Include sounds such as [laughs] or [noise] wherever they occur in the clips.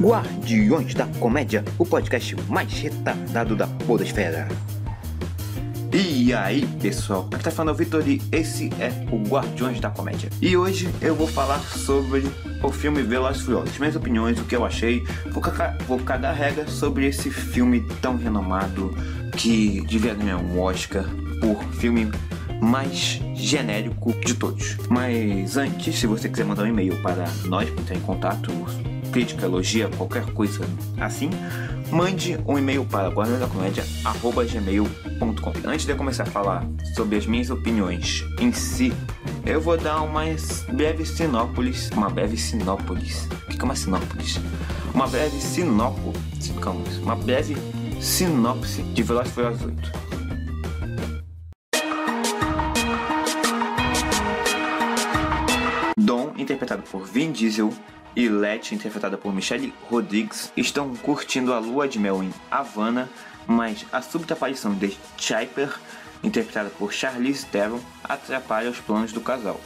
Guardiões da Comédia, o podcast mais retardado da podosfera. E aí, pessoal, aqui tá falando o Vitor e esse é o Guardiões da Comédia. E hoje eu vou falar sobre o filme Velozes Furiosos, minhas opiniões, o que eu achei, vou, cagar, vou cagar regra sobre esse filme tão renomado que devia ganhar um Oscar por filme mais genérico de todos. Mas antes, se você quiser mandar um e-mail para nós, para entrar em contato, crítica, elogia, qualquer coisa assim, mande um e-mail para guardiõesdacomédia.gmail.com Antes de eu começar a falar sobre as minhas opiniões em si, eu vou dar uma breve sinópolis. Uma breve sinópolis. O que é uma sinópolis? Uma breve. Calma, uma breve sinopse de Velozes Furiosos 8. Dom, interpretado por Vin Diesel, e Letty, interpretada por Michelle Rodrigues, estão curtindo a lua de mel em Havana, mas a súbita aparição de Chiper, interpretada por Charlize Theron, atrapalha os planos do casal.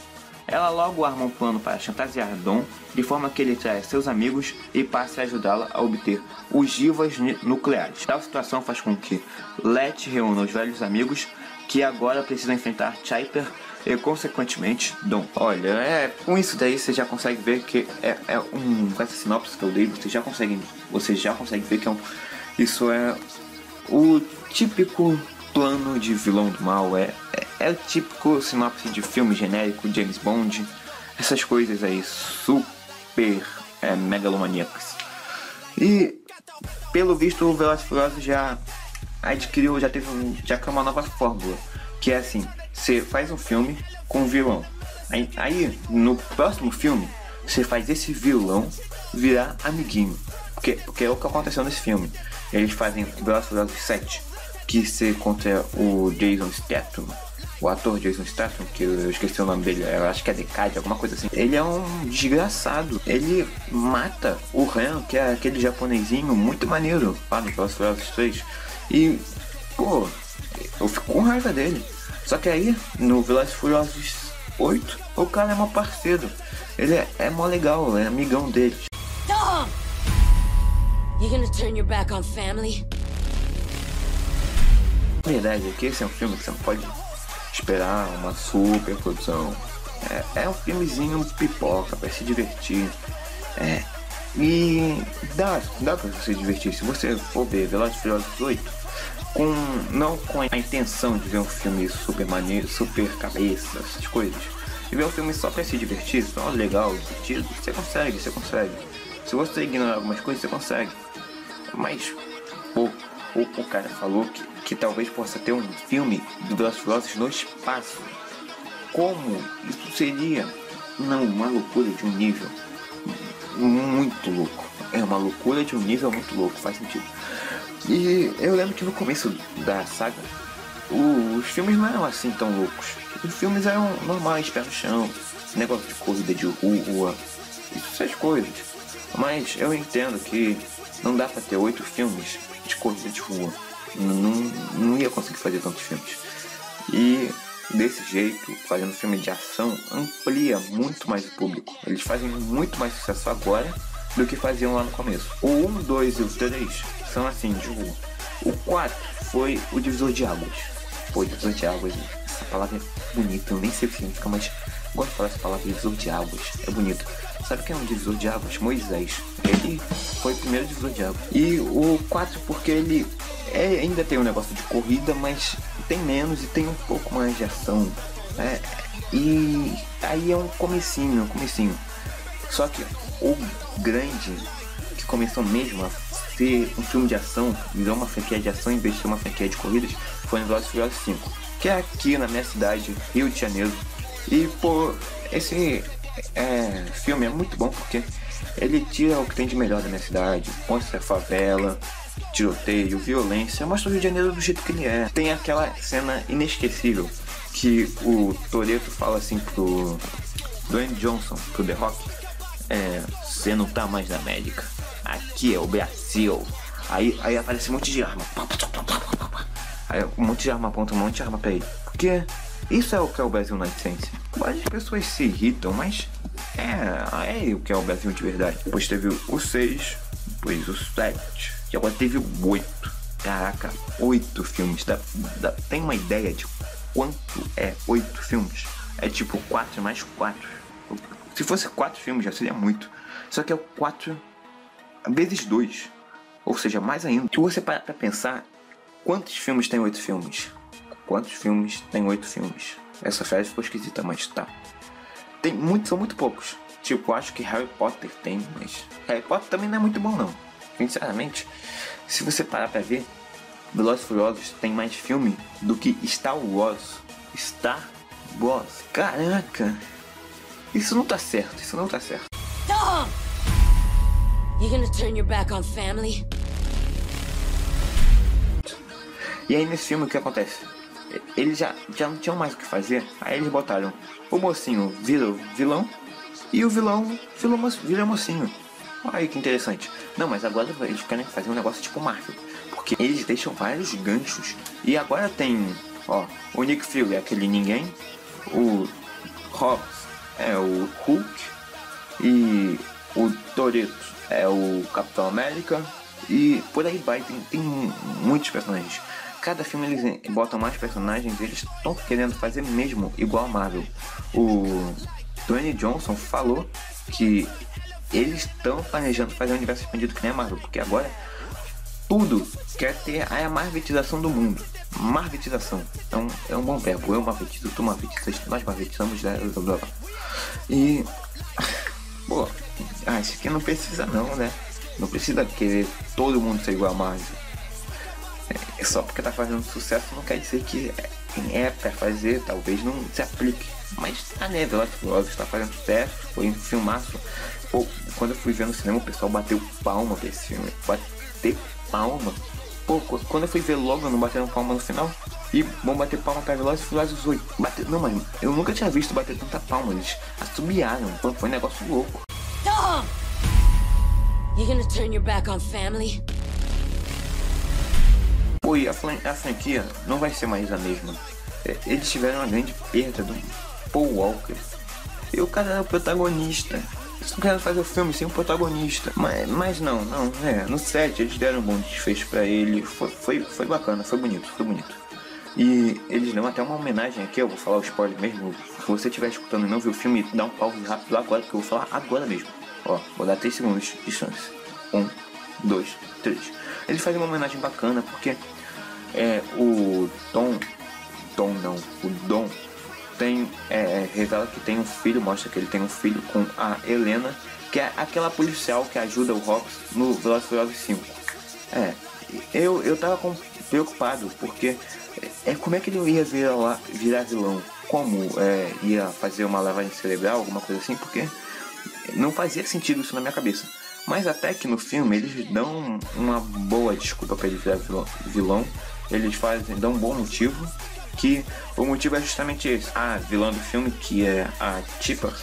Ela logo arma um plano para chantagear Dom, de forma que ele traia seus amigos e passe a ajudá-la a obter ogivas nucleares. Tal situação faz com que Letty reúna os velhos amigos que agora precisam enfrentar Chiper e consequentemente Dom. Olha, é, com isso daí você já consegue ver que é, é um. Com essa sinopse que eu dei, você já consegue. Você já consegue ver que é um, isso é o típico plano de vilão do mal. É, é, é o típico sinopse de filme genérico, James Bond, essas coisas aí super é, megalomaníacas. E pelo visto o Velozes já adquiriu, já teve já criou uma nova fórmula, que é assim, você faz um filme com um vilão. Aí, aí, no próximo filme, você faz esse vilão virar amiguinho. Porque, porque é o que aconteceu nesse filme. Eles fazem Velozes Furiosos 7, que se contra o Jason Statham. O ator Jason Statham, que eu esqueci o nome dele, eu acho que é Decade, alguma coisa assim. Ele é um desgraçado. Ele mata o Ren, que é aquele japonesinho muito maneiro lá no Velozes Furiosos 3. E, pô, eu fico com raiva dele. Só que aí, no Velozes Furiosos 8, o cara é mó parceiro. Ele é, é mó legal, é amigão dele. Tom! You gonna turn your back on family? A verdade é que esse é um filme que você não pode esperar uma super produção. É, é um filmezinho pipoca para se divertir. É, e dá, dá pra você se divertir. Se você for ver Velozes Furiosos 8, com não com a intenção de ver um filme super maneiro, super cabeça, essas coisas. E ver um filme só pra se divertir, só legal, divertido, você consegue, você consegue. Se você ignorar algumas coisas, você consegue. Mas, pô, o, o cara falou que, que talvez possa ter um filme do Velozes no espaço. Como isso seria? Não, uma loucura de um nível muito louco. É uma loucura de um nível muito louco, faz sentido. E eu lembro que no começo da saga, os filmes não eram assim tão loucos. Os filmes eram normais, pé no chão, negócio de corrida de rua, essas coisas. Mas eu entendo que não dá pra ter oito filmes de corrida de rua. Não, não ia conseguir fazer tantos filmes. E desse jeito, fazendo filme de ação, amplia muito mais o público. Eles fazem muito mais sucesso agora do que faziam lá no começo. O 1, 2 e o 3 são assim, de rua. O 4 foi o divisor de águas. Pô, divisor de águas, essa palavra é bonita, eu nem sei o que significa, mas gosto de falar essa palavra divisor de águas, é bonito. Sabe quem é um divisor de águas? Moisés. Ele foi o primeiro divisor de águas. E o 4 porque ele é, ainda tem um negócio de corrida, mas tem menos e tem um pouco mais de ação. É, e aí é um comecinho, um comecinho. Só que o grande que começou mesmo a ser um filme de ação, virou uma franquia de ação em vez de ser uma franquia de corridas, foi no Velozes Furiosos 5, que é aqui na minha cidade, Rio de Janeiro. E pô, esse é, filme é muito bom porque ele tira o que tem de melhor da minha cidade, mostra a favela, tiroteio, violência, mostra o Rio de Janeiro do jeito que ele é. Tem aquela cena inesquecível que o Toreto fala assim pro Dwayne Johnson, pro The Rock, é, você não tá mais na América. Aqui é o Brasil. Aí, aí aparece um monte de arma. Aí um monte de arma aponta um monte de arma pra ele. Porque isso é o que é o Brasil na essência. As pessoas se irritam, mas é, é, é o que é o Brasil de verdade. Depois teve o 6, depois o 7, e agora teve o 8. Caraca, 8 filmes. Dá, dá, tem uma ideia de quanto é 8 filmes? É tipo 4 mais 4. Se fosse 4 filmes já seria muito. Só que é o 4 vezes 2. Ou seja, mais ainda. Se você parar pra pensar, quantos filmes tem 8 filmes? Quantos filmes tem 8 filmes? Essa frase ficou esquisita, mas tá. Tem muito, são muito poucos. Tipo, acho que Harry Potter tem, mas Harry Potter também não é muito bom não. Sinceramente, se você parar pra ver, Velozes Furiosos tem mais filme do que Star Wars. Star Wars. Caraca! Isso não tá certo, isso não tá certo. Tom! You gonna turn your back on family? E aí nesse filme o que acontece? Eles já, já não tinham mais o que fazer, aí eles botaram o mocinho vira vilão e o vilão vira mocinho. Olha que interessante. Não, mas agora eles querem fazer um negócio tipo Marvel. Porque eles deixam vários ganchos. E agora tem, ó, o Nick Fury aquele ninguém. O Hobbs é o Hulk. E o Toreto é o Capitão América. E por aí vai, tem, tem muitos personagens. Cada filme eles botam mais personagens, eles estão querendo fazer mesmo igual a Marvel. O Dwayne Johnson falou que eles estão planejando fazer um universo expandido que nem a Marvel, porque agora tudo quer ter a marvetização do mundo. Marvetização. É um, é um bom verbo. Eu marvetizo, tu marvetizas, nós marvetizamos, né? Blá, blá. E. [laughs] Pô, acho que não precisa não, né? Não precisa querer todo mundo ser igual a Marvel. É, só porque tá fazendo sucesso não quer dizer que quem é pra fazer talvez não se aplique. Mas tá né, Velozes Furiosos tá fazendo sucesso, foi um filmaço. Pô, quando eu fui ver no cinema o pessoal bateu palma pra esse filme. Bater palma. Pô, quando eu fui ver logo não bateram palma no final. E vão bater palma pra Velozes e Furiosos 8. Bater, não, mas eu nunca tinha visto bater tanta palma. Eles assobiaram. Foi, foi um negócio louco. Tom! You gonna turn your back on family? Pô, e a, a franquia não vai ser mais a mesma. É, eles tiveram uma grande perda do Paul Walker. E o cara era o protagonista. Eles não querem fazer o filme sem o protagonista. Mas, mas não, não, é. No set eles deram um bom desfecho pra ele. Foi, foi, foi bacana, foi bonito, foi bonito. E eles dão até uma homenagem aqui, eu vou falar o spoiler mesmo. Se você estiver escutando e não viu o filme, dá um pause rápido agora, que eu vou falar agora mesmo. Ó, vou dar 3 segundos de chance. 1, 2, 3. Eles fazem uma homenagem bacana porque é, o Tom. Tom não, o Dom revela que tem um filho, mostra que ele tem um filho com a Helena, que é aquela policial que ajuda o Rox no Velozes Furiosos 5. É, eu, eu tava com, preocupado, porque é, como é que ele ia virar, virar vilão? Como é, ia fazer uma lavagem cerebral, alguma coisa assim, porque não fazia sentido isso na minha cabeça. Mas até que no filme eles dão uma boa desculpa para ele virar vilão. Eles fazem, dão um bom motivo que o motivo é justamente esse. A vilã do filme, que é a Tipa,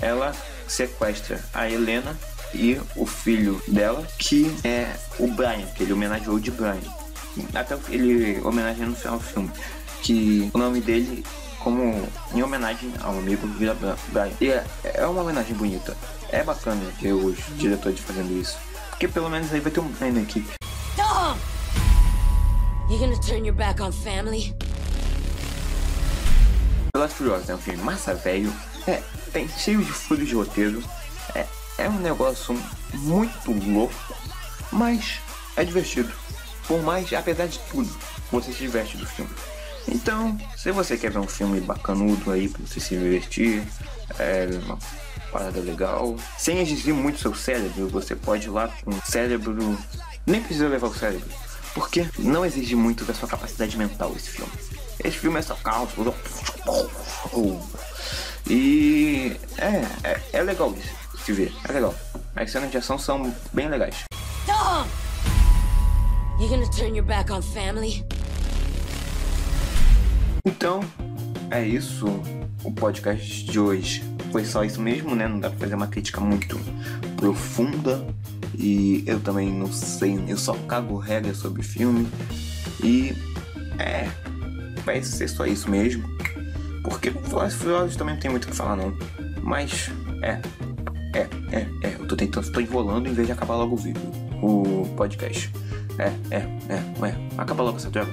ela sequestra a Helena e o filho dela, que é o Brian, que ele homenageou de Brian. Até ele homenageia no final do filme, que o nome dele como em homenagem ao amigo Vila Brian. E é, é uma homenagem bonita. É bacana ver os diretores fazendo isso. Porque pelo menos aí vai ter um na equipe. Tom! You gonna turn your back on family? Velozes Furiosos é um filme massa velho, é, tem cheio de furos de roteiro, é, é um negócio muito louco, mas é divertido. Por mais, apesar de tudo, você se diverte do filme. Então, se você quer ver um filme bacanudo aí pra você se divertir, é uma parada legal, sem exigir muito seu cérebro, você pode ir lá com o cérebro. Nem precisa levar o cérebro, porque não exige muito da sua capacidade mental esse filme. Esse filme é só caos. E é, é, é legal de se ver, é legal. As cenas de ação são bem legais. Tom! You gonna turn your back on family? Então, é isso. O podcast de hoje foi só isso mesmo, né? Não dá pra fazer uma crítica muito profunda. E eu também não sei, eu só cago regra sobre filme. E é, vai ser só isso mesmo. Porque Furiosos também não tem muito o que falar não. Mas é, é, é, é. Eu tô tentando, tô enrolando em vez de acabar logo o vídeo, o podcast. É, é, é, ué, acaba logo essa droga.